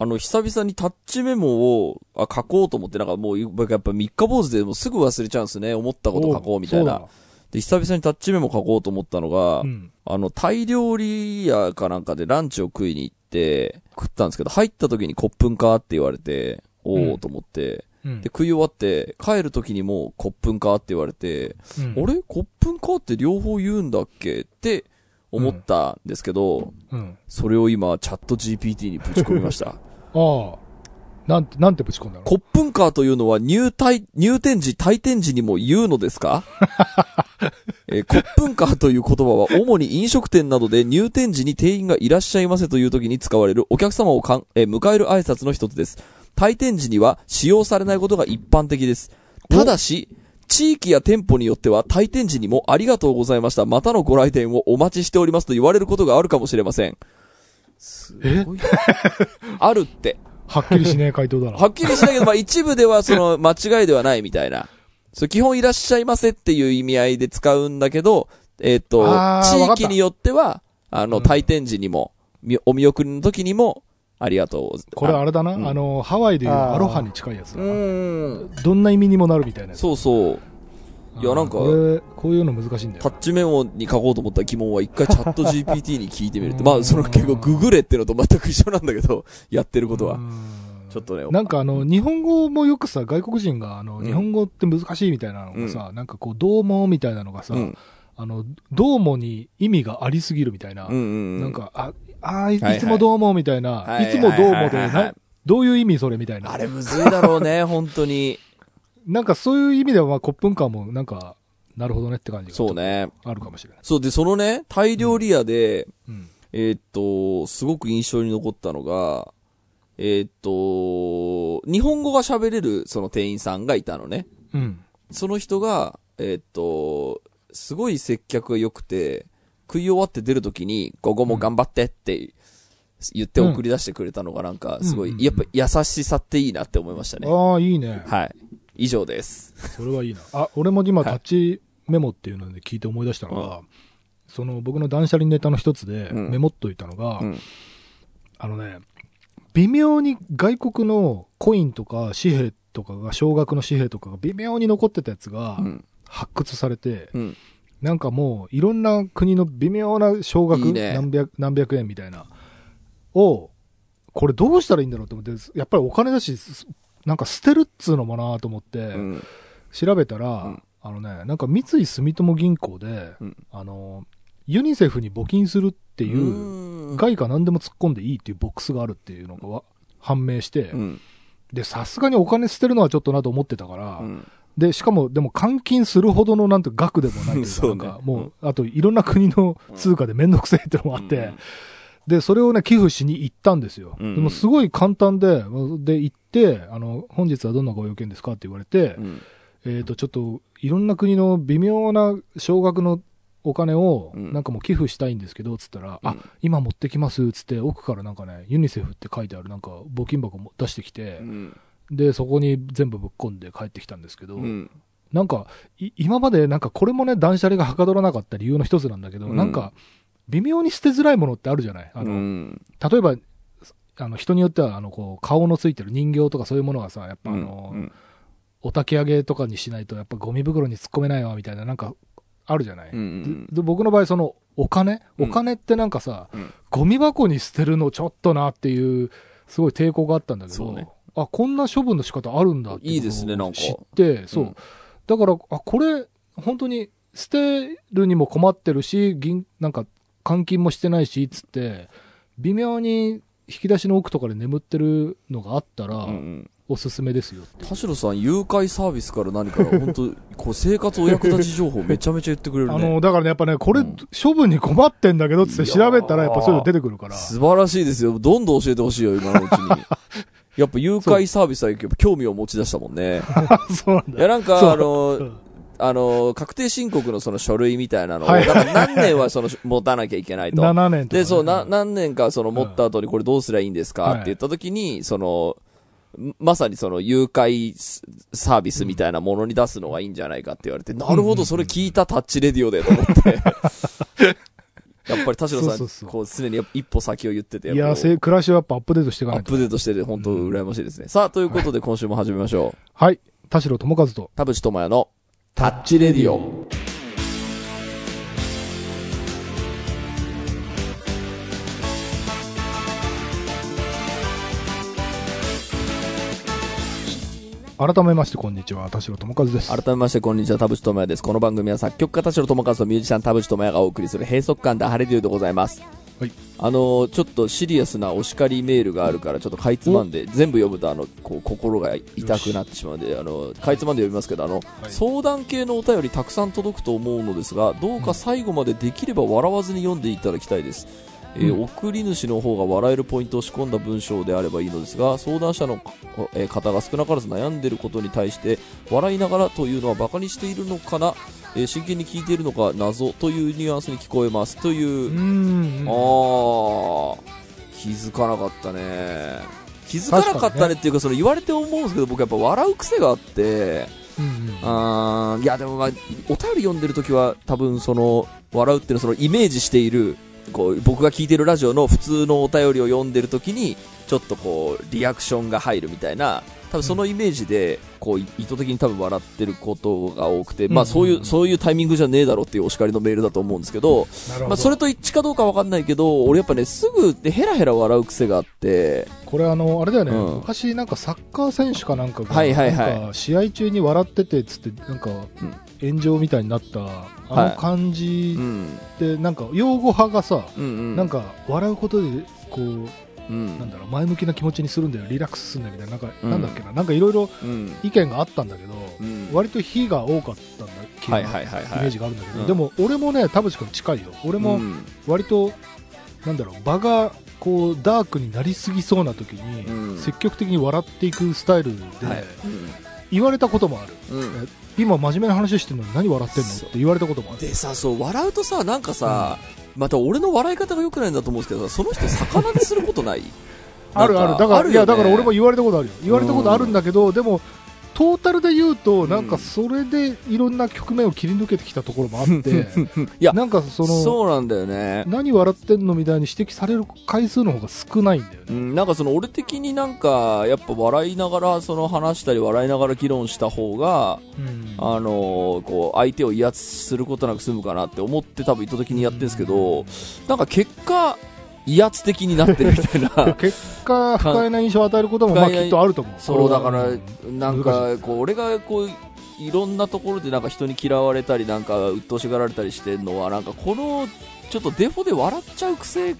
あの、久々にタッチメモをあ書こうと思って、なんかもう、僕やっぱ三日坊主でもうすぐ忘れちゃうんですね。思ったこと書こうみたいな。で、久々にタッチメモ書こうと思ったのが、うん。あの、タイ料理屋かなんかでランチを食いに行って、食ったんですけど、入った時にコップンかって言われて、おうんーと思って、うんで、。食い終わって、帰る時にもコップンかって言われて、うんあれ？コップンかって両方言うんだっけ？って思ったんですけど、うん。それを今、チャット GPT にぶち込みました。ああ。なんて、なんてぶち込んだの？コップンカーというのは入退、入店時、退店時にも言うのですか？えーコップンカーという言葉は主に飲食店などで入店時に店員がいらっしゃいませという時に使われるお客様をかん、えー迎える挨拶の一つです。退店時には使用されないことが一般的です。ただし、地域や店舗によっては退店時にもありがとうございました。またのご来店をお待ちしておりますと言われることがあるかもしれません。すごい。あるって。はっきりしねえ回答だな。はっきりしないけど、まあ一部ではその 間違いではないみたいな。そう、基本いらっしゃいませっていう意味合いで使うんだけど、えっ、ーわかった地域によっては、あの、うん退店時にも、みお見送りの時にも、ありがとう。これあれだな、うんあの、ハワイでいうアロハに近いやつだうな。どんな意味にもなるみたいなやつ。そうそう。いやなんかこれ、こういうの難しいんだよタッ。チメモに書こうと思った疑問は一回チャット GPT に聞いてみるって。うんまあ、その結構ググれってのと全く一緒なんだけど、やってることはう。んちょっとね。なんかあの、日本語もよくさ、外国人が、あの、うん日本語って難しいみたいなのがさ、なんかこう、どうもみたいなのがさ、うん。あの、どうもに意味がありすぎるみたいな、うんうんうん。なんか、あ、あーいはいはいいつもどうもみたいな、はいいつもどうもで、はいはいはいなどういう意味それみたいな。あれむずいだろうね、本当に。なんかそういう意味では、まあ、コップンカーもなんか、なるほどねって感じがそうね。あるかもしれない。そう、で、そのね、タイ料理屋で、うん。えーっと、すごく印象に残ったのが、えーっと、日本語が喋れるその店員さんがいたのね。うん。その人が、えーっと、すごい接客が良くて、食い終わって出るときに、午後も頑張ってって言って送り出してくれたのがなんか、すごい、うんやっぱ優しさっていいなって思いましたね。ああ、いいね。はい。以上です。それはいいな。あ、俺も今、はいタッチメモっていうので聞いて思い出したのが、その僕の断捨離ネタの一つでうんメモっといたのが、うんあのね、微妙に外国のコインとか紙幣とかが、少額の紙幣とかが微妙に残ってたやつがうん。発掘されて、うん。なんかもういろんな国の微妙な少額いいね何百何百円みたいな、を、これどうしたらいいんだろうと思って、やっぱりお金だし、すなんか捨てるっつうのもなと思って、うん。調べたら、うんあのね、なんか三井住友銀行で、うんあの、ユニセフに募金するっていう、う外貨何でも突っ込んでいいっていうボックスがあるっていうのがわ判明して、ん。で、さすがにお金捨てるのはちょっとなと思ってたから、うん。で、しかも、でも換金するほどのなんて額でもないというか、そうねなんかもう、あといろんな国の通貨でめんどくせえってのもあって、で、それをね、寄付しに行ったんですよ。うんでもすごい簡単で、で、行って、あの、本日はどんなご用件ですかって言われて、うん。えっ、と、ちょっと、いろんな国の微妙な少額のお金を、うんなんかもう寄付したいんですけど、つったら、あうん、今持ってきます、つって、奥からなんかね、ユニセフって書いてあるなんか募金箱も出してきてう、ん。で、そこに全部ぶっ込んで帰ってきたんですけど、うん。なんか、い今までなんかこれもね、断捨離がはかどらなかった理由の一つなんだけど、うんなんか、微妙に捨てづらいものってあるじゃない？あの、うん。例えば、あの、人によっては、あの、こう、顔のついてる人形とかそういうものがさ、やっぱあの、うんお焚き上げとかにしないと、やっぱゴミ袋に突っ込めないわ、みたいな、なんか、あるじゃない、うんでで僕の場合、その、お金？うん。お金ってなんかさ、うん。ゴミ箱に捨てるのちょっとなっていう、すごい抵抗があったんだけど、ね。あ、こんな処分の仕方あるんだっていいですね知って、そう。うん。だから、あ、これ、本当に捨てるにも困ってるし、銀、なんか、換金もしてないし、つって、微妙に引き出しの奥とかで眠ってるのがあったら、うんうん。おすすめですよ田代さん、誘拐サービスから何から、本当こう、生活お役立ち情報めちゃめちゃ言ってくれるね。あの、だからね、やっぱね、これ、うん処分に困ってんだけど、つって調べたら、やっぱそういうの出てくるから。素晴らしいですよ。どんどん教えてほしいよ、今のうちに。やっぱ誘拐サービスは興味を持ち出したもんね。そうなんだ。いや、なんか、あのう、んあの、確定申告のその書類みたいなのを、はいだから何年はその、持たなきゃいけないと。7年とかね、で、そう、な、何年かその持った後にこれどうすりゃいいんですか、はいって言った時に、その、まさにその誘拐スサービスみたいなものに出すのがいいんじゃないかって言われて、なるほど、それ聞いたタッチレディオでと思って。やっぱり田代さん、そうそうそうこう常に一歩先を言ってて、いや、暮らしはやっぱアップデートしていかアッないと。プデートしてて、本当羨ましいですね。さあ、ということで今週も始めましょう。はい。田代智和と。田淵智也のタッチレディオ。改めまして、こんにちは。田代智和です。改めまして、こんにちは、田淵智也です。この番組は作曲家田代智和とミュージシャン田淵智也がお送りする閉塞感ダハレディオでございます。はい。あのーちょっとシリアスなお叱りメールがあるから、ちょっとかいつまんで、全部読むと、あの、こう、心が痛くなってしまうんで、あの、かいつまんで読みますけど、あの、はい相談系のお便りたくさん届くと思うのですが、どうか最後までできれば笑わずに読んでいただきたいです。えーうん。送り主の方が笑えるポイントを仕込んだ文章であればいいのですが相談者の、えー方が少なからず悩んでいることに対して笑いながらというのはバカにしているのかな、えー真剣に聞いているのか謎というニュアンスに聞こえますという。あー気づかなかったね。気づかなかったねっていうかその言われて思うんですけど僕やっぱ笑う癖があってうんうん。あーいやでもまあお便り読んでる時は多分その笑うっていうのはそのイメージしているこう僕が聞いてるラジオの普通のお便りを読んでる時にちょっとこうリアクションが入るみたいな多分そのイメージでこうい意図的に多分笑ってることが多くて、まあそういうそういうタイミングじゃねえだろっていうお叱りのメールだと思うんですけど。まあそれと一致かどうかわかんないけど俺やっぱねすぐでヘラヘラ笑う癖があってこれあの、あれだよね、うん。昔なんかサッカー選手かなんかが、はいはいはい。試合中に笑ってて、つって、なんか、炎上みたいになった、あの感じうん。って、なんか、擁護派がさ、うんうん。なんか、笑うことで、こう、うん。なんだろう、前向きな気持ちにするんだよ、リラックスするんだよみたいな、なんか、うん。なんだっけな、なんかいろいろうん。意見があったんだけど、うん。割と非が多かったんだ、気がはいはいはいイはい。メージがあるんだけど、うん。でも、俺もね、田淵君近いよ。俺も、うん。割と、なんだろう、場が、こう、ダークになりすぎそうな時に、うん。積極的に笑っていくスタイルで、はい言われたこともある。うんうん今真面目な話してるのに何笑ってんの？って言われたこともある。でさそう笑うとさなんかさ、また俺の笑い方が良くないんだと思うんですけどさその人魚ですることない？あるある。だから、や、だから俺も言われたことあるよ。言われたことあるんだけど、でも、トータルで言うと、なんかそれでいろんな局面を切り抜けてきたところもあって、いやなんかその、そうなんだよね。何笑ってんのみたいに指摘される回数の方が少ないんだよね。うん、なんかその俺的になんかやっぱ笑いながらその話したり笑いながら議論した方が、うん。あのーこう相手を威圧することなく済むかなって思って多分意図的にやってるんですけど、なんか結果威圧的になってるみたいな。結果、不快な印象を与えることも、まあきっとあると思う。そうだからんなんかこう俺がこういろんなところでなんか人に嫌われたりなんか鬱陶しがられたりしてるのはなんかこのちょっとデフォで笑っちゃう癖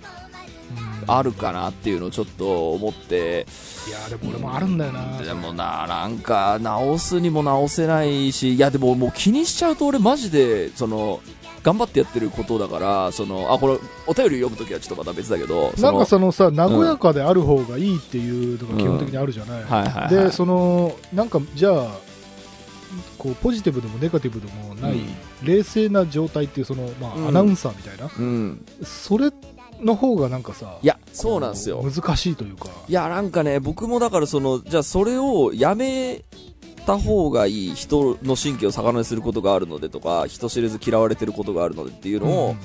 あるかなっていうのをちょっと思って。いや、でも俺もあるんだよな。でもななんか直すにも直せないしいやでももう気にしちゃうと俺マジでその頑張ってやってることだからそのあこれお便り読むときはちょっとまた別だけどなんかそそのさ、和やかである方がいいっていうのが基本的にあるじゃない。のはいはいはい。で、その、なんか、じゃあ、こう、ポジティブでもネガティブでもない、うん。冷静な状態っていう、その、まうん。あ、アナウンサーみたいな、うん。それの方がなんかさ、いやそうなんですよ。難しいというか、いや、なんかね、僕もだからその、じゃあそれをやめた方がいい人の神経を逆なですることがあるのでとか、人知れず嫌われてることがあるのでっていうのを、うん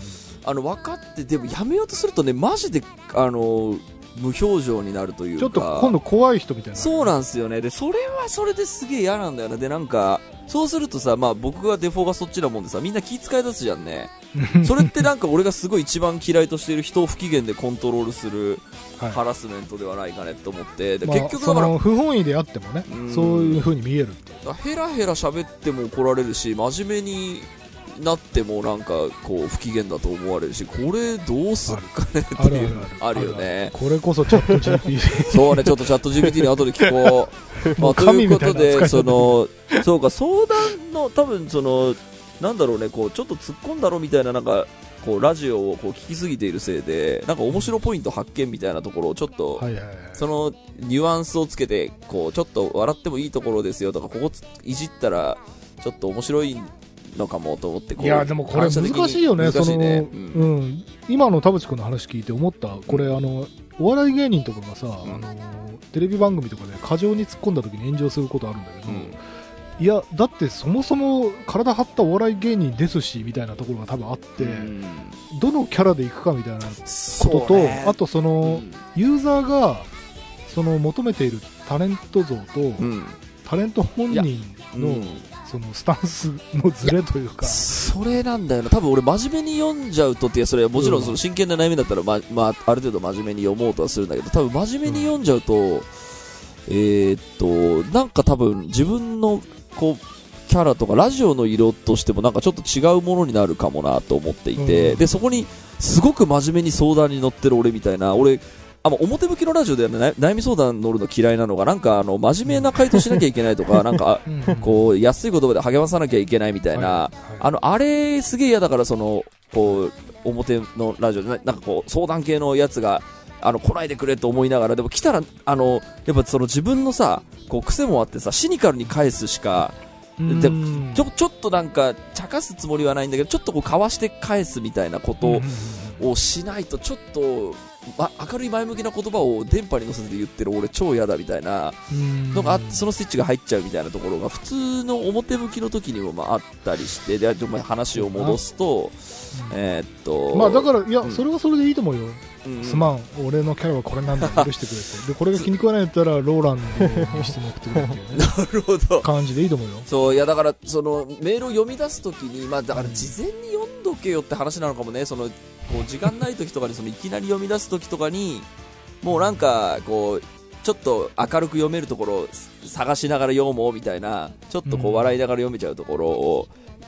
あの、分かって、でもやめようとするとね、マジで、あの、無表情になるというか。ちょっと今度怖い人みたいな。そうなんですよね。で、それはそれですげえ嫌なんだよね。で、なんか、そうするとさ、まあ僕がデフォがそっちなもんでさ、みんな気遣い出すじゃんね。それってなんか俺がすごい一番嫌いとしている人を不機嫌でコントロールする はいハラスメントではないかねと思って、でまあ結局だからその不本意であってもね、うんそういう風に見えるっていう。ヘラヘラ喋っても怒られるし真面目になってもなんかこう不機嫌だと思われるしこれどうすっかねっていうあるあるある。あるよねこれこそチャット GPT。そうねちょっとチャット GPT に後で聞こう、まもあ、うということでそのそうか相談の多分そのなんだろうねこうちょっと突っ込んだろみたいななんかこうラジオをこう聞きすぎているせいでなんか面白ポイント発見みたいなところをちょっと。そのニュアンスをつけてこうちょっと笑ってもいいところですよとかここついじったらちょっと面白いのかもと思ってこういや、でもこれ難しいよね、その、難しいね、ううん。ん。今の田淵君の話聞いて思った、これ、あの、お笑い芸人とかがさ、うん。あの、テレビ番組とかで過剰に突っ込んだ時に炎上することあるんだけど、うん。いや、だってそもそも体張ったお笑い芸人ですし、みたいなところが多分あって、うん。どのキャラでいくかみたいなことと、ね。あとその、ユーザーが、その求めているタレント像と、うん。タレント本人の、うんそのスタンスのズレというか、それなんだよな。多分俺真面目に読んじゃうとっていやそれはもちろんその真剣な悩みだったら、ままあ、ある程度真面目に読もうとはするんだけど多分真面目に読んじゃうと、えーっとなんか多分自分のこうキャラとかラジオの色としてもなんかちょっと違うものになるかもなと思っていて、うん。でそこにすごく真面目に相談に乗ってる俺みたいな俺あまあ表向きのラジオで悩悩み相談乗るの嫌いなのがなんかあの真面目な回答しなきゃいけないとかなんかうん。こう安い言葉で励まさなきゃいけないみたいな、はいあの、あれ、すげえ嫌だから、その、こう、表のラジオで、ななんかこう、相談系のやつが、あの、来ないでくれと思いながら、でも来たら、あの、やっぱその自分のさ、こう、癖もあってさ、シニカルに返すしか、でうん。ちょ、ちょっとなんか、茶化すつもりはないんだけど、ちょっとこう、かわして返すみたいなことをしないと、ちょっと、ま、明るい前向きな言葉を電波に乗せて言ってる俺超嫌だみたいなうん。のがそのスイッチが入っちゃうみたいなところが普通の表向きの時にもまああったりしてで話を戻すとえーっとまあだから、いや、うん。それはそれでいいと思うよ。うんすまん、俺のキャラはこれなんだ、許してくれて。で、これが気に食わないんだったら、ローランドに質問送ってくれっていうね、なるほど。感じでいいと思うよ。そういやだからそのメールを読み出す時にまあだから事前に読んどけよって話なのかもね。そのこう時間ない時とかにそのいきなり読み出す時とかにもうなんかこうちょっと明るく読めるところを探しながら読もうみたいなちょっとこううん笑いながら読めちゃうところを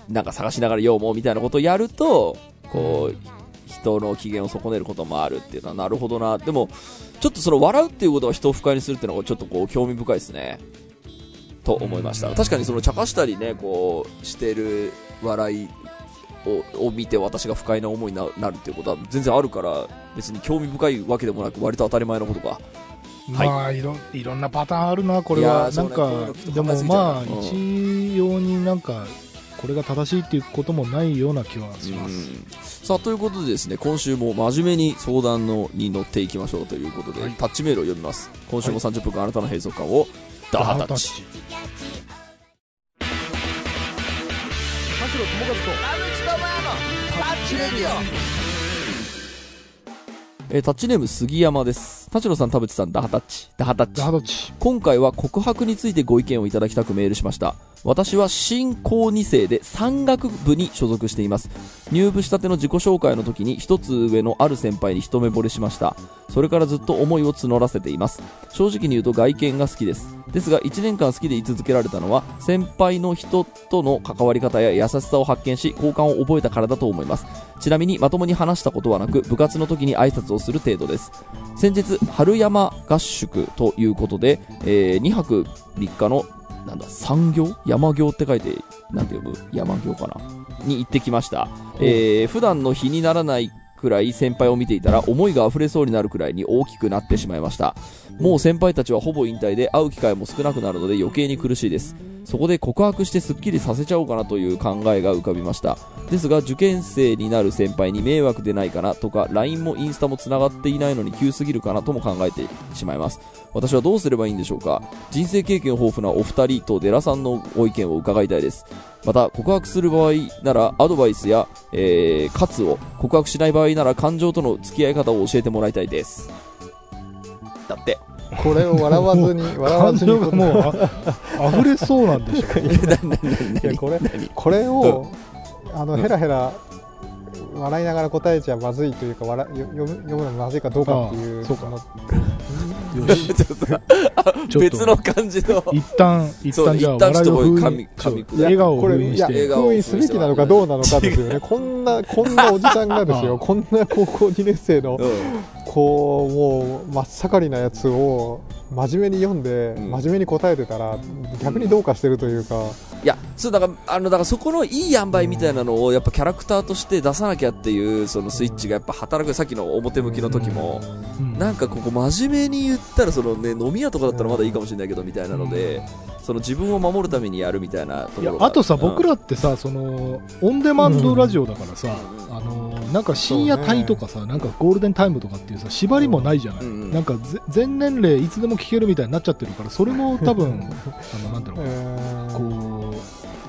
なんか探しながら読もうみたいなことをやるとこう人の機嫌を損ねることもあるっていうのはなるほどな。でもちょっとその笑うっていうことは人を不快にするっていうのがちょっとこう興味深いですね。と思いました。うん。確かにその茶化したりねこうしてる笑いをを見て私が不快な思いにななるっていうことは全然あるから別に興味深いわけでもなく割と当たり前のことか。はい。まあいろ、いろんなパターンあるな、これは。ーなんかでもまあ、うん。一様になんか、これが正しいっていうこともないような気はします。うん。さあということでですね今週も真面目に相談のに乗っていきましょうということで、はい。タッチメールを読みます。今週も30分間あなたの閉塞感をダハタッチ代友和えータッチネーム杉山です。田代さん田淵さんダハタッチ。ダハタッと、チ。ダハタッチ。今回は告白についてご意見をいただきたくメールしました私は新高2世で山岳部に所属しています。入部したての自己紹介の時に一つ上のある先輩に一目惚れしました。それからずっと思いを募らせています。正直に言うと外見が好きです。ですが1年間好きで居続けられたのは先輩の人との関わり方や優しさを発見し好感を覚えたからだと思います。ちなみにまともに話したことはなく部活の時に挨拶をする程度です。先日春山合宿ということで、え2泊3日のなんだ山行山行って書いてなんて読む山行かな？に行ってきました、えー普段の日にならないくらい先輩を見ていたら思いが溢れそうになるくらいに大きくなってしまいました。もう先輩たちはほぼ引退で会う機会も少なくなるので余計に苦しいです。そこで告白してスッキリさせちゃおうかなという考えが浮かびました。ですが受験生になる先輩に迷惑でないかなとか LINE もインスタもつながっていないのに急すぎるかなとも考えてしまいます私はどうすればいいんでしょうか？人生経験豊富なお二人とデラさんのご意見を伺いたいです。また告白する場合ならアドバイスや、えー、喝を告白しない場合なら感情との付き合い方を教えてもらいたいです。だって。これを笑わずに 笑わ感ずに。情がもうあ溢れそうなんでしょう。ね。いやこれこれをあのヘラヘラ笑いながら答えちゃまずいというか笑よ読む読むのまずいかどうかっていうああそうか。のよし。ちょっ別の感じの。一旦、一旦じゃあ、笑いを封印笑顔をこれいや封印して。笑顔を封印すべきなのかどうなのかですよね。こんなこんなおじさんがですよ。こんな高校2年生のうん。こうもう真っ盛りなやつを真面目に読んで、うん。真面目に答えてたら逆にどうかしてるというか、いやそうだからあのだからそこのいい塩梅みたいなのをやっぱキャラクターとして出さなきゃっていうそのスイッチがやっぱ働くさっきの表向きの時も。うん。なんかここ真面目に言ったらそのね飲み屋とかだったらまだいいかもしれないけどみたいなのでその自分を守るためにやるみたいなところが。いやあとさ、僕ららってさ、その、オンデマンドラジオだからさ、うん。あの、なんか深夜帯とかさ、なんかゴールデンタイムとかっていうさ、縛りもないじゃない。うんうん。なんかぜ全年齢いつでも聞けるみたいになっちゃってるから、それも多分、あの、なんだろう、うんこう、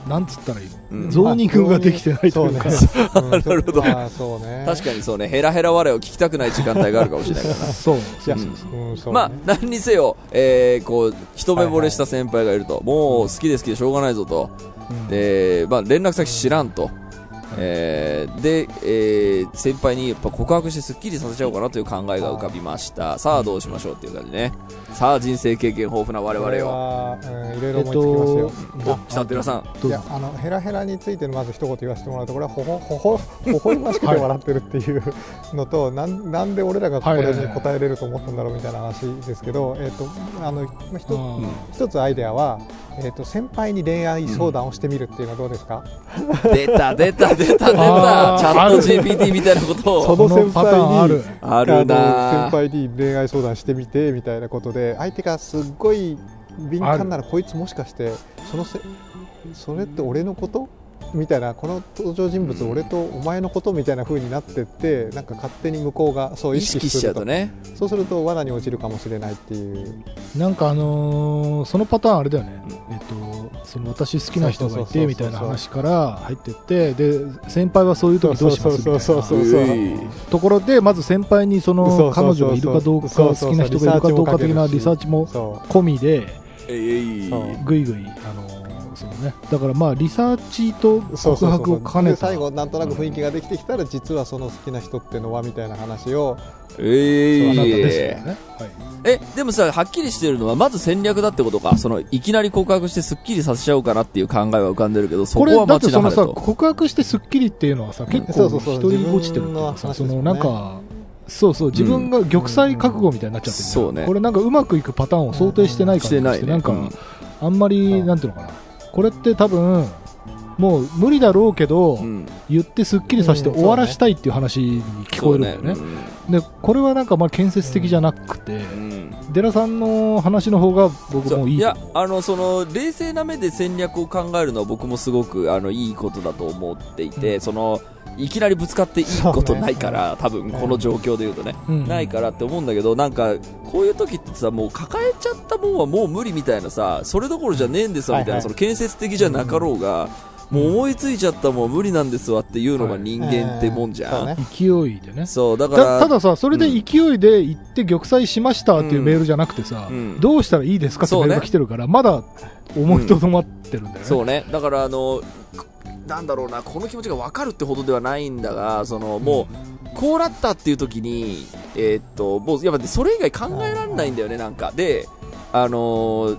なんつったらいいの、うん。ゾーニングができてないというか、なるほど。まあそうね。確かにそうね、ヘラヘラ笑いを聞きたくない時間帯があるかもしれないから。な。そう、まあ、何にせよ、えー、こう、一目惚れした先輩がいると、もう好きで好きでしょうがないぞと。うん。で、まあ、連絡先知らんと。えーで、えー先輩にやっぱ告白してスッキリさせちゃおうかなという考えが浮かびました。さあどうしましょうっていう感じね。さあ人生経験豊富な我々これを。は、うん、いろいろえっ思いつきますよ、と、お、北寺さん。いうやあのヘラヘラについてのまず一言言わせてもらうとこれはほほほほほましくて笑ってるっていうのと、なんなんで俺らがこれに答えれると思ったんだろうみたいな話ですけど、えっ、とあのまあ一つうん一つアイデアは、えっ、と先輩に恋愛相談をしてみるっていうのはどうですか？出た出た出た出たチャット GPT みたいなことを。そのこのパターンある。あるな先輩に恋愛相談してみてみたいなことで相手がすっごい敏感ならこいつもしかしてそのせそれって俺のこと？みたいなこの登場人物、うん俺とお前のこと？みたいな風になってってなんか勝手に向こうがそう意意識し識するとちゃうとね。そうすると罠に落ちるかもしれないっていう。なんかあのーそのパターンあれだよね、うんえっと、その私好きな人がいてみたいな話から入ってってで先輩はそういう時どうします？みたいな。ところでまず先輩にその彼女がいるかどうか好きな人がいるかどうか的なリサーチもそ込みでぐいぐいあのーそうね。だからまあリサーチとうそう告そうそう。白を兼ねた。で最後なんとなく雰囲気ができてきたら実はその好きな人ってのはみたいな話を。えあなたでね、はい、え、でもさ、はっきりしてるのは、まず戦略だってことか。その、いきなり告白してスッキリさせちゃおうかなっていう考えは浮かんでるけど、そこはだってその街なはれと。さ告白してスッキリっていうのはさ結構そうそうそう。一人ぼちてるっていうかさそのなんかそうそう自分が玉砕覚悟みたいになっちゃってるじゃん。そうね。これなんかうまくいくパターンを想定してない感じしてないね。なんかうんあんまりなんていうのかなこれって多分もう無理だろうけどうん。言ってスッキリさせてうん終わらしたいっていう話に聞こえるんだよね。でこれはなんかまあ建設的じゃなくてうんうんデラさんの話の方が僕もいい。と思う、あの、その、冷静な目で戦略を考えるのは僕もすごく、あの、いいことだと思っていて、うん。その、いきなりぶつかっていいことないから、多分、この状況で言うとね。うん。ないからって思うんだけど、なんか、こういう時ってさ、もう抱えちゃったもんはもう無理みたいなさ、それどころじゃねえんですわみたいな、はいはい。その建設的じゃなかろうが、もう思いついちゃったもん無理なんですわっていうのが人間ってもんじゃん。そうね勢いでねそう、だから、たたださ、それで勢いで行って玉砕しましたっていうメールじゃなくてさ、うんどうしたらいいですかってメールが来てるから、まだ思いとどまってるんだよね。そうね。だから、あの、なんだろうな、この気持ちが分かるってほどではないんだが、その、もう、こうなったっていう時に、えーっと、もう、やっぱそれ以外考えられないんだよね、なんか。で、あのー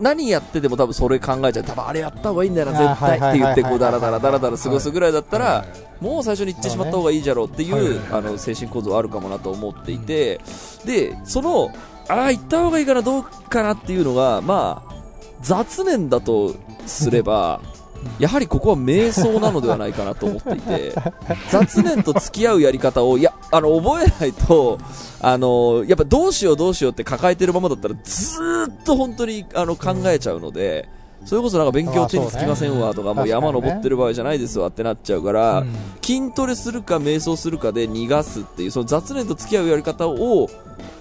何やってでも多分それ考えちゃう。多分あれやった方がいいんだよな、絶対って言って、こう、ダラダラダラダラ過ごすぐらいだったら、はいもう最初に言ってしまった方がいいじゃろうっていう、あの、精神構造はあるかもなと思っていて、で、その、ああ、言った方がいいかな、どうかなっていうのが、まあ、雑念だとすれば、やはりここは瞑想なのではないかなと思っていて、雑念と付き合うやり方を、いや、あの、覚えないと、あの、やっぱどうしようどうしようって抱えてるままだったら、ずーっと本当に、あの、考えちゃうので、それこそなんか勉強手につきませんわとか、もう山登ってる場合じゃないですわってなっちゃうから、うん。筋トレするか瞑想するかで逃がすっていう、その雑念と付き合うやり方を、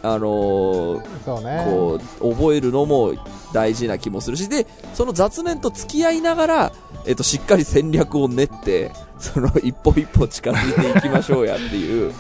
あのこう、覚えるのも大事な気もするし、で、その雑念と付き合いながら、えっと、しっかり戦略を練って、その、一歩一歩近づいていきましょうやっていう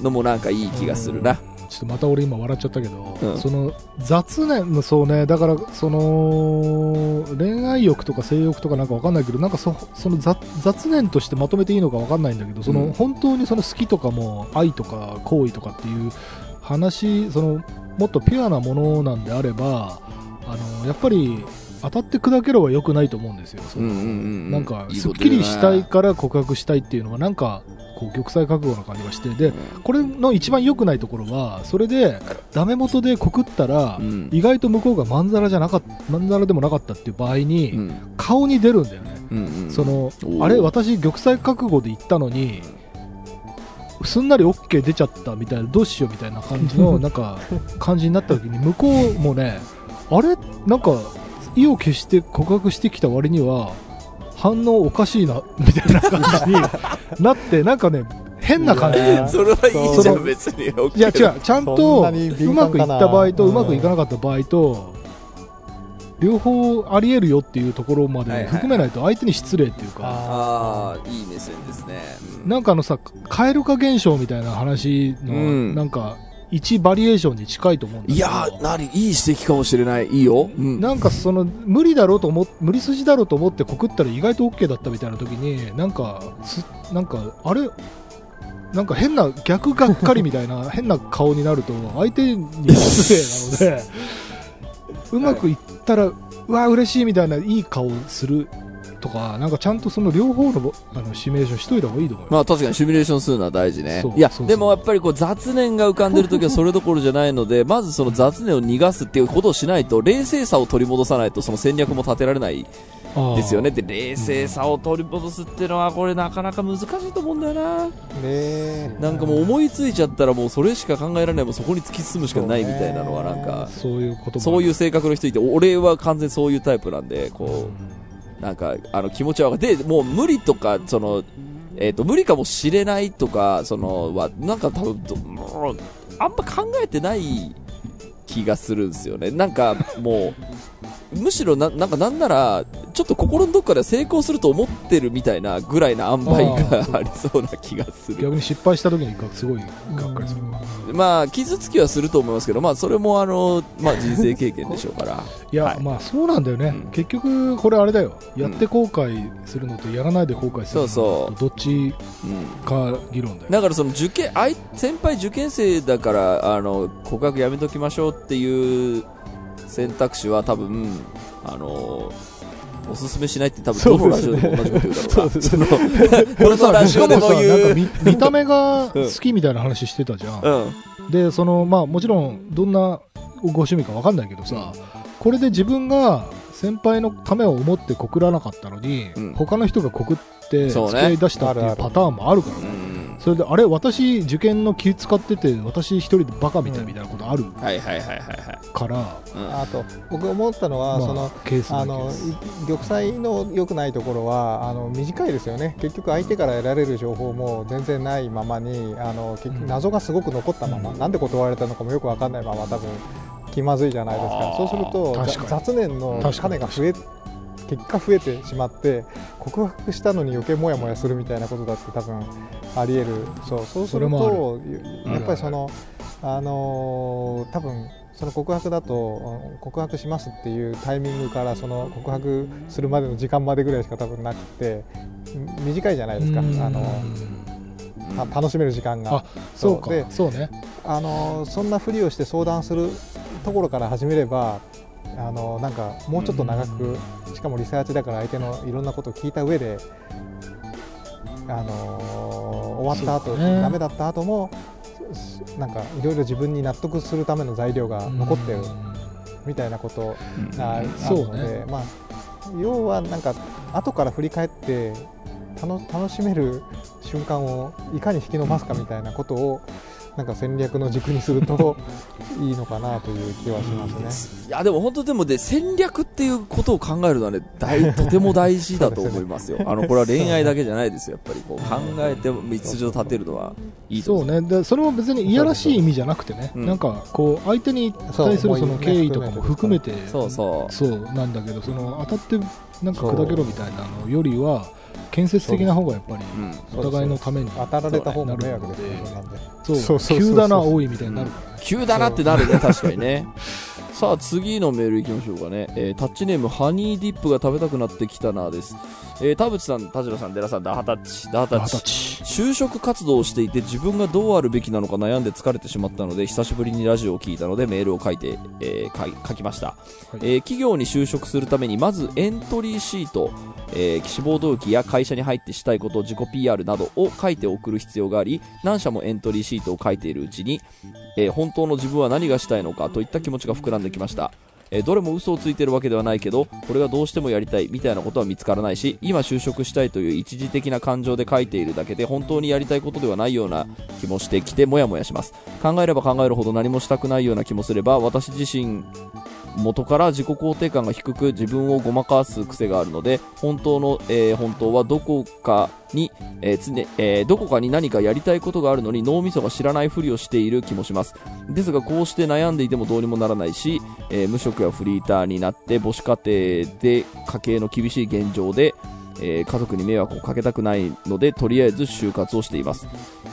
のもなんかいい気がするな。ちょっとまた俺今笑っちゃったけど、うん。その雑念のそうね。だからその恋愛欲とか性欲とかなんかわかんないけどなんかそその雑雑念としてまとめていいのかわかんないんだけどその、うん。本当にその好きとかも愛とか好意とかっていう話そのもっとピュアなものなんであればあのやっぱり当たって砕けろは良くないと思うんですよ。そのなんかすっきりしたいから告白したいっていうのはなんかこう玉砕覚悟な感じがしてでこれの一番良くないところはそれでダメ元で告ったら、うん。意外と向こうがまんざらじゃなかったまんざらでもなかったっていう場合に、うん。顔に出るんだよね、うんうんそのー。あれ私玉砕覚悟で言ったのにすんなり OK 出ちゃったみたいなどうしようみたいな感じの なんか感じになった時に向こうもねあれ？なんか意を決して告白してきた割には反応おかしいな、みたいな感じになって、なんかね、変な感じ。いやーそれはいいじゃん、別に。いや違う、ちゃんそとう敏まくいった場合とうまくいかなかった場合と、両方あり得るよっていうところまではいはい。含めないと相手に失礼っていうか、ああ、いい目線ですね。うん。なんかあのさ、蛙化現象みたいな話の、うん。なんか、一バリエーションに近いと思うんだけど。いやー、なに、いい指摘かもしれない。いいよ。うん。なんかその無理だろうと思っ無理筋だろうと思って告ったら意外と OK だったみたいな時になんかすなんかあれ？なんか変な逆がっかりみたいな 変な顔になると相手に失礼なので うまくいったら、うわ嬉しいみたいないい顔するとかなんかちゃんとその両方のあのシミュレーションしといた方がいいと思います、まあ確かにシミュレーションするのは大事ね。いやでもやっぱりこう雑念が浮かんでる時はそれどころじゃないので、まずその雑念を逃がすっていうことをしないと、冷静さを取り戻さないとその戦略も立てられないですよね。で、冷静さを取り戻すっていうのはこれなかなか難しいと思うんだよな。ねなんかもう思いついちゃったらもうそれしか考えられない。もうそこに突き進むしかないみたいなのはなんか、そういうこともそういう性格の人いて、俺は完全にそういうタイプなんで、こう、なんか、あの、気持ちは分かって、で、もう無理とか、その、えっ、と、無理かもしれないとか、その、は、なんか多分、もうあんま考えてない気がするんですよね。なんか、もう、むしろな、なんかなんなら、ちょっと心のどっかで成功すると思ってるみたいなぐらいな塩梅がありそうな気がする。逆に失敗した時にがすごいがっかりする、まあ、傷つきはすると思いますけど、まあ、それもあの、まあ、人生経験でしょうから。いや、はい。まあそうなんだよね、うん。結局これあれだよ。やって後悔するのとやらないで後悔するのそうとどっちうん。か議論だよ。だからその受験、あい先輩受験生だから、あの、告白やめときましょうっていう選択肢は多分、あの、おすすめしないって多分どのラジオでも同じこと言うだろうな。その、どのラジオでもしかもさなんか言う。見見た目が 好きみたいな話してたじゃん、うん。でそのまあもちろんどんなご趣味か分かんないけどさ、これで自分が先輩のためを思って告らなかったのに、うん他の人が告って付き合い出したっていうパターンもあるからねうん。それであれ私受験の気使ってて私一人でバカみたいみたいなことあるはいはいはいはいはい。から、うん。あと僕思ったのは、まあそのケースあのい玉砕の良くないところはあの短いですよね、結局相手から得られる情報も全然ないままにあの結うん。局謎がすごく残ったまま、うん。なんで断られたのかもよく分かんないまま多分気まずいじゃないですか。そうすると雑念の種が増え結果増えてしまって告白したのに余計モヤモヤするみたいなことだって多分ありえる。そうそうするとやっぱりそのあのー多分その告白だとうん告白しますっていうタイミングからその告白するまでの時間までぐらいしか多分なくてん短いじゃないですか。あうん。のた楽しめる時間が。あそうか。でそうね。あのそんなふりをして相談するところから始めればあのなんかもうちょっと長くしかもリサーチだから相手のいろんなことを聞いた上であの終わった後、ね。ダメだった後もすなんかいろいろ自分に納得するための材料が残ってるみたいなことがあるそうので、ね。まあ、要はなんか後から振り返って楽楽しめる瞬間をいかに引き伸ばすかみたいなことをなんか戦略の軸にすると いいのかなという気はしますね。いやでも本当でもね戦略っていうことを考えるのはね大 とても大事だと思いますよ。あのこれは恋愛だけじゃないですよやっぱり。こう考えて道筋を立てるのはいいそうね。でそれも別にいやらしい意味じゃなくてね、うん。なんかこう相手に対するその敬意とかも含めてそう。そう。そうなんだけどその当たってなんか砕けろみたいなのよりは建設的な方がやっぱりうん。お互いのために。当たられた方も迷惑ですよね。なんでそうそう。そうそうそう。急だな多いみたいになるからね、急だなってなるね確かにね。さあ次のメールいきましょうかね、えータッチネームハニーディップが食べたくなってきたなです、えー田淵さん田代さん寺さんダハタッチダハタッチ。就職活動をしていて自分がどうあるべきなのか悩んで疲れてしまったので久しぶりにラジオを聞いたのでメールを書いて、えー書きました、えー企業に就職するためにまずエントリーシート、えー志望動機や会社に入ってしたいこと自己 PR などを書いて送る必要があり何社もエントリーシートを書いているうちに、えー本当の自分は何がしたいのかといった気持ちが膨らんできましたえーどれも嘘をついてるわけではないけどこれがどうしてもやりたいみたいなことは見つからないし今就職したいという一時的な感情で書いているだけで本当にやりたいことではないような気もしてきてモヤモヤします。考えれば考えるほど何もしたくないような気もすれば私自身元から自己肯定感が低く自分をごまかす癖があるので本当の、えー本当はどこかに、えー常えーどこかに何かやりたいことがあるのに脳みそが知らないふりをしている気もします。ですがこうして悩んでいてもどうにもならないし、えー無職やフリーターになって母子家庭で家計の厳しい現状で、えー家族に迷惑をかけたくないのでとりあえず就活をしています。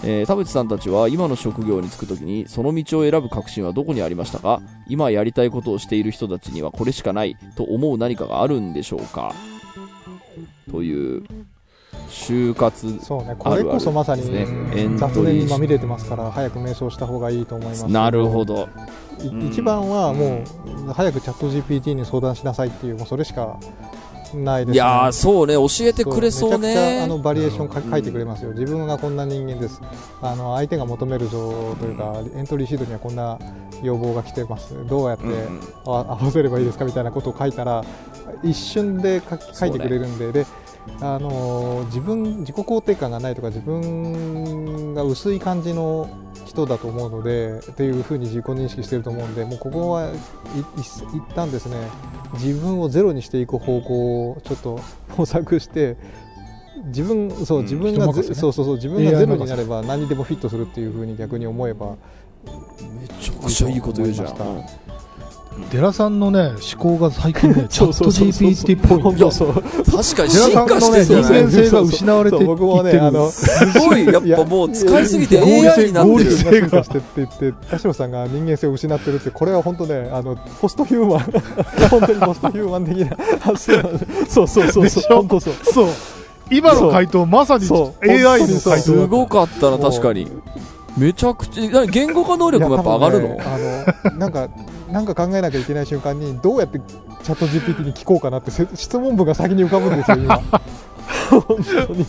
えー田淵さんたちは今の職業に就くときにその道を選ぶ確信はどこにありましたか？今やりたいことをしている人たちにはこれしかないと思う何かがあるんでしょうか？という就活そうねこれこそまさにね雑念にまみれてますから早く瞑想した方がいいと思います。なるほど。一番はもう早くチャット GPT に相談しなさいっていうもうそれしかないです、ね、いやーそうね教えてくれそうめちゃくちゃねあのバリエーション書いてくれますよ、自分がこんな人間です。あの相手が求めるぞというか、エントリーシートにはこんな要望が来てます。どうやって合わせればいいですかみたいなことを書いたら一瞬で書いてくれるんで,、であのー自分自己肯定感がないとか自分が薄い感じの人だと思うのでっていうふうに自己認識してると思うんでもうここはいい一旦ですね自分をゼロにしていく方向をちょっと 模索して自分そううん自分がぜ、人任せね。そうそうそう自分がゼロになれば何にでもフィットするっていうふうに逆に思えばめちゃくちゃいいこと言うじゃん、思いま寺さんのね、思考が最近ね、チャット GPT っぽい。確かに。寺進さんのね、化してる人間性が失われていってる。ねあのすごいやっぱもう使いすぎて AI になってる。合理性進化してって言って田代さんが人間性を失ってるってこれは本当ねあのポストヒューマン本当にポストヒューマン的な発想そうそうそう。でしょ？そう本当そう。そう。今の回答、まさにそう。AI の回答。すごかったな確かにめちゃくちゃ何言語化能力もやっぱ上がるの、あのなんかなんか考えなきゃいけない瞬間にどうやってチャット GPT に聞こうかなってせ質問文が先に浮かぶんですよ今。本当に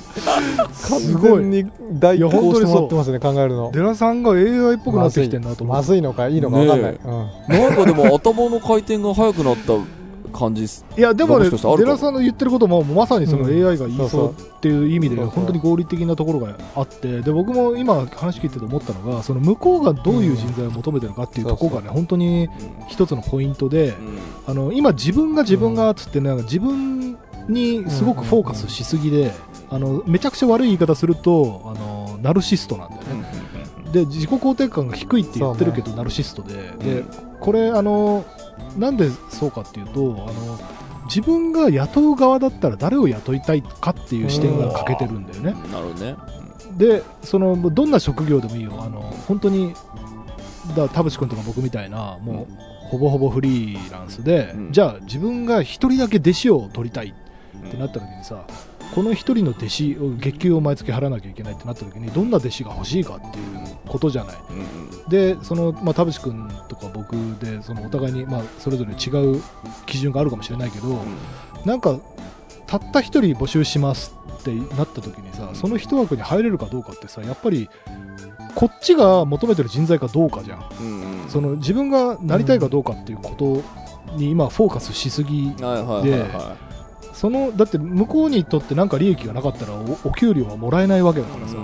すごい。完全に代行いや本当にそうしてもらってますね考えるの。寺さんが AI っぽくなってきてんなと。まずいのかいいのか分かんない、ねうん。なんかでも頭の回転が速くなった感じいや、でもね、も。寺さんの言ってることも、まさにそのうん。AI が言いそうっていう意味で、本当に合理的なところがあって、で、僕も今話聞いてて思ったのが、その向こうがどういう人材を求めてるかっていうところがね、本当に一つのポイントで、あの、今自分が自分がつって、なんか自分にすごくフォーカスしすぎで、あの、めちゃくちゃ悪い言い方すると、あの、ナルシストなんだよね。で自己肯定感が低いって言ってるけど、ナルシストででこれあのなんでそうかっていうとあの自分が雇う側だったら誰を雇いたいかっていう視点が欠けてるんだよね、なるほどね。でそのどんな職業でもいいよ。あの本当にだ田淵君とか僕みたいなもうほぼほぼフリーランスで、うん。じゃあ自分が一人だけ弟子を取りたいってなった時にさこの一人の弟子を月給を毎月払わなきゃいけないってなった時にどんな弟子が欲しいかっていうことじゃない。でその、まあ、田淵君とか僕でそのお互いに、まあ、それぞれ違う基準があるかもしれないけど、なんかたった一人募集しますってなった時にさその一枠に入れるかどうかってさやっぱりこっちが求めてる人材かどうかじゃん。その自分がなりたいかどうかっていうことに今フォーカスしすぎはいはいはいはそのだって向こうにとってなんか利益がなかったらおお給料はもらえないわけだからさ、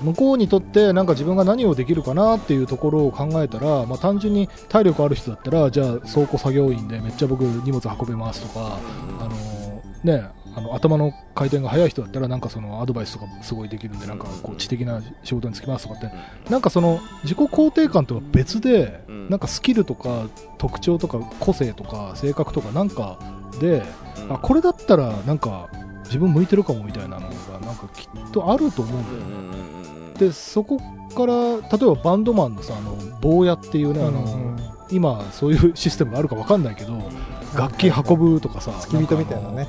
向こうにとってなんか自分が何をできるかなっていうところを考えたら、まあ、単純に体力ある人だったらじゃあ倉庫作業員でめっちゃ僕荷物運べますとか、あのね、あの頭の回転が速い人だったらなんかそのアドバイスとかすごいできるんでなんかこう知的な仕事に就きますとかって。なんかその自己肯定感とは別でうん。なんかスキルとか特徴とか個性とか性格とかなんかであこれだったらなんか自分向いてるかもみたいなのがなんかきっとあると思うんだよね。でそこから例えばバンドマンのさあの坊やっていうねあの、うん今そういうシステムがあるかわかんないけど楽器運ぶとかさ付き人みたいなね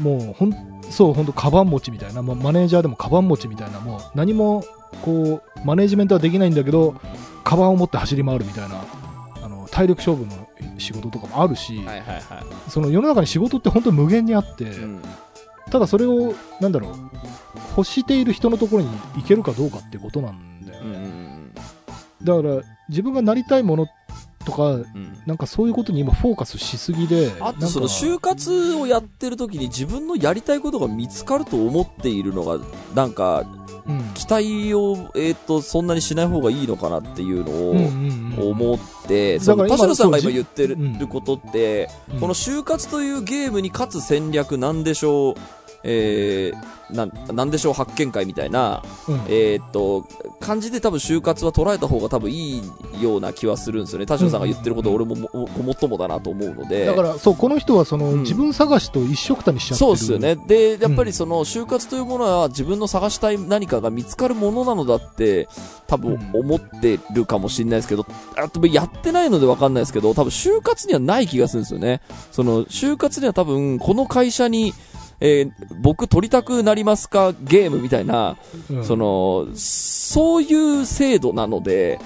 もうほんそう本当カバン持ちみたいな、まマネージャーでもカバン持ちみたいなもう何もこうマネージメントはできないんだけどカバンを持って走り回るみたいな。あの体力勝負の仕事とかもあるし、はいはいはい。その世の中に仕事って本当に無限にあって、うん。ただそれをなんだろう欲している人のところに行けるかどうかってことなんだようんうね、んだから自分がなりたいものとかうん。なんかそういうことに今フォーカスしすぎであとその就活をやってる時に自分のやりたいことが見つかると思っているのがなんかうん。期待を、えっ、と、そんなにしない方がいいのかなっていうのを、うんうんうん思って、だから今その田代さんが今言ってるうん。ことって、うん。この就活というゲームに勝つ戦略なんでしょう、えー、なんなんでしょう発見会みたいな、うんえーっと、感じで多分就活は捉えた方が多分いいような気はするんですよね。田代さんが言ってること、俺ももごもっともだなと思うので。だから、そう、この人はその、うん自分探しと一緒くたにしちゃってる。そうですよね。で、やっぱりその、就活というものは自分の探したい何かが見つかるものなのだって、多分うん思ってるかもしれないですけど、あとやってないのでわかんないですけど、多分就活にはない気がするんですよね。その、就活には多分、この会社に、えー僕取りたくなりますか？ゲームみたいな、うんその、そういう制度なので、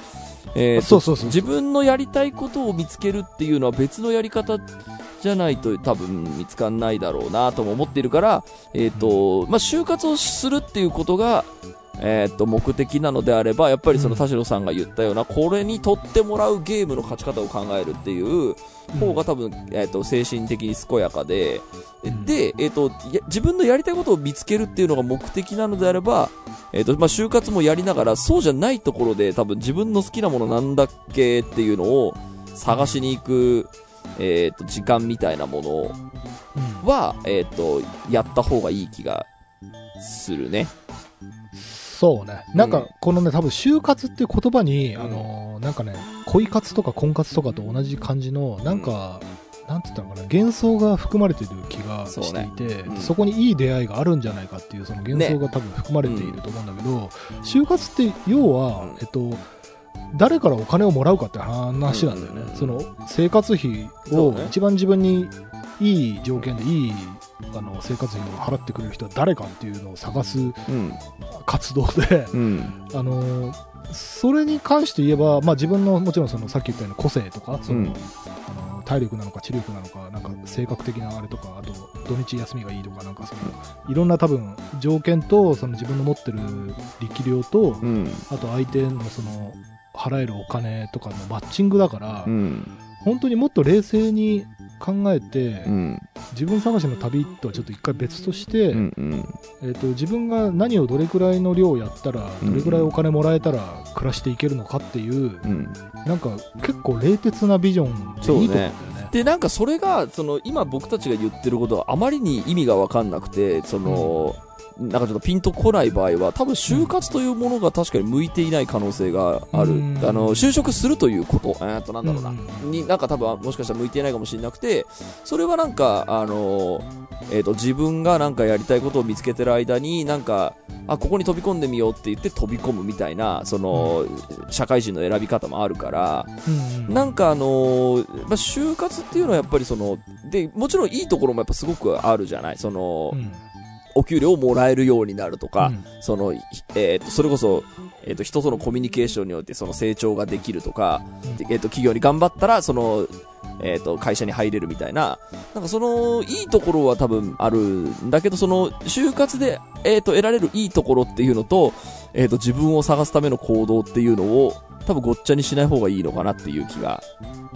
えーとそうそうそう。自分のやりたいことを見つけるっていうのは別のやり方じゃないと多分見つかんないだろうなとも思っているから、えっ、と、まあ、就活をするっていうことが、えっ、と、目的なのであれば、やっぱりそのうん。田代さんが言ったような、これに取ってもらうゲームの勝ち方を考えるっていう方が多分、えっ、と、精神的に健やかで、うん。で、えっ、と、や自分のやりたいことを見つけるっていうのが目的なのであれば、えっ、と、まあ、就活もやりながら、そうじゃないところで多分自分の好きなものなんだっけっていうのを探しに行く、えっ、と、時間みたいなものうん。は、えっ、と、やった方がいい気がするね。そうね。なんかうん、このね、多分、就活っていう言葉に、うん。あのー、なんかね、恋活とか婚活とかと同じ感じの、なんか、なんて言ったのかな、幻想が含まれている気がしていて、そうねそ,、うんこにいい出会いがあるんじゃないかっていう、その幻想が多分含まれていると思うんだけど、就活って要は、うん。えっと、誰からお金をもらうかって話なんだよね。うん。その生活費をそうね。一番自分にいい条件でいいあの生活費を払ってくれる人は誰かっていうのを探すうん。活動で、うん。あのそれに関して言えば、まあ、自分のもちろんそのさっき言ったような個性とかその、うんあの体力なのか知力なのかなんか性格的なあれとかあと土日休みがいいとかなんかそのいろんな多分条件とその自分の持ってる力量と、うん。あと相手のその払えるお金とかのマッチングだから、うん。本当にもっと冷静に考えて、うん。自分探しの旅とはちょっと一回別として、うん。うん。えー、と自分が何をどれくらいの量やったらうんどれくらいお金もらえたら暮らしていけるのかっていう、うん。なんか結構冷徹なビジョンでいいと思うんだよね。で、なんかそれが、その、今僕たちが言ってることはあまりに意味がわかんなくて、その、なんかちょっとピンとこない場合は、多分就活というものが確かに向いていない可能性がある。うん。あの、就職するということ、えーっと、なんだろうな。うん。に、なんか多分もしかしたら向いていないかもしれなくて、それはなんか、あの、えっ、と、自分がなんかやりたいことを見つけてる間に、なんか、あ、ここに飛び込んでみようって言って飛び込むみたいな、その、社会人の選び方もあるから、うんうん。なんかあのーまあ、就活っていうのはやっぱりその、で、もちろんいいところもやっぱすごくあるじゃない。その、うんお給料をもらえるようになるとか、うん。その、ひえっ、と、それこそ、えっ、と、人とのコミュニケーションによってその成長ができるとか、えっ、と、企業に頑張ったら、その、えっ、と、会社に入れるみたいな、なんかその、いいところは多分あるんだけど、その、就活で、えっ、と、得られるいいところっていうのと、えっ、と、自分を探すための行動っていうのを、多分ごっちゃにしない方がいいのかなっていう気が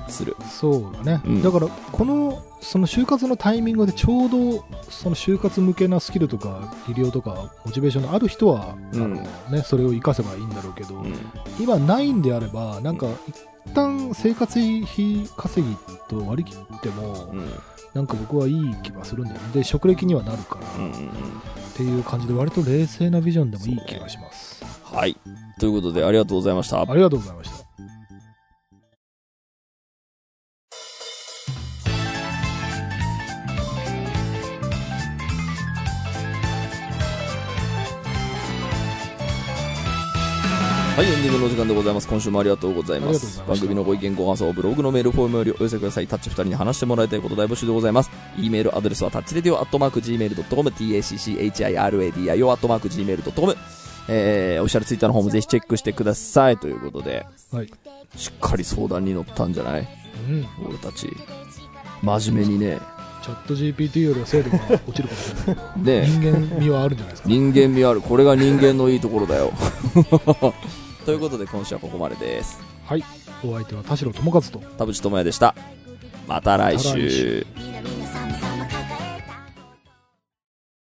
する。そうだね、うん。だからこのその就活のタイミングでちょうどその就活向けなスキルとか技量とかモチベーションのある人は、うんあのね、それを活かせばいいんだろうけど、うん。今ないんであればなんか一旦生活費稼ぎと割り切っても、うん。なんか僕はいい気がするんだよねで職歴にはなるから。っていう感じで割と冷静なビジョンでもいい気がします、はい。ということで、ありがとうございました。ありがとうございましたはい、エンディングのお時間でございます。今週もありがとうございます。番組のご意見、ご感想をブログのメールフォームよりお寄せください。タッチ二人に話してもらいたいこと大募集でございます。e メールアドレスはタッチレディオアットマーク Gmail.com、tacchiradio アットマーク Gmail.com、えー、オフィシャルツイッターの方もぜひチェックしてください。ということで、はい、しっかり相談に乗ったんじゃない？うん、俺たち。真面目にね。チャット GPT よりは精度が落ちるかもしれない ね人間味はあるんじゃないですか？人間味ある。これが人間のいいところだよ。ということで、今週はここまでです。はいお相手は田代智和と田淵智也でした。また来また来週週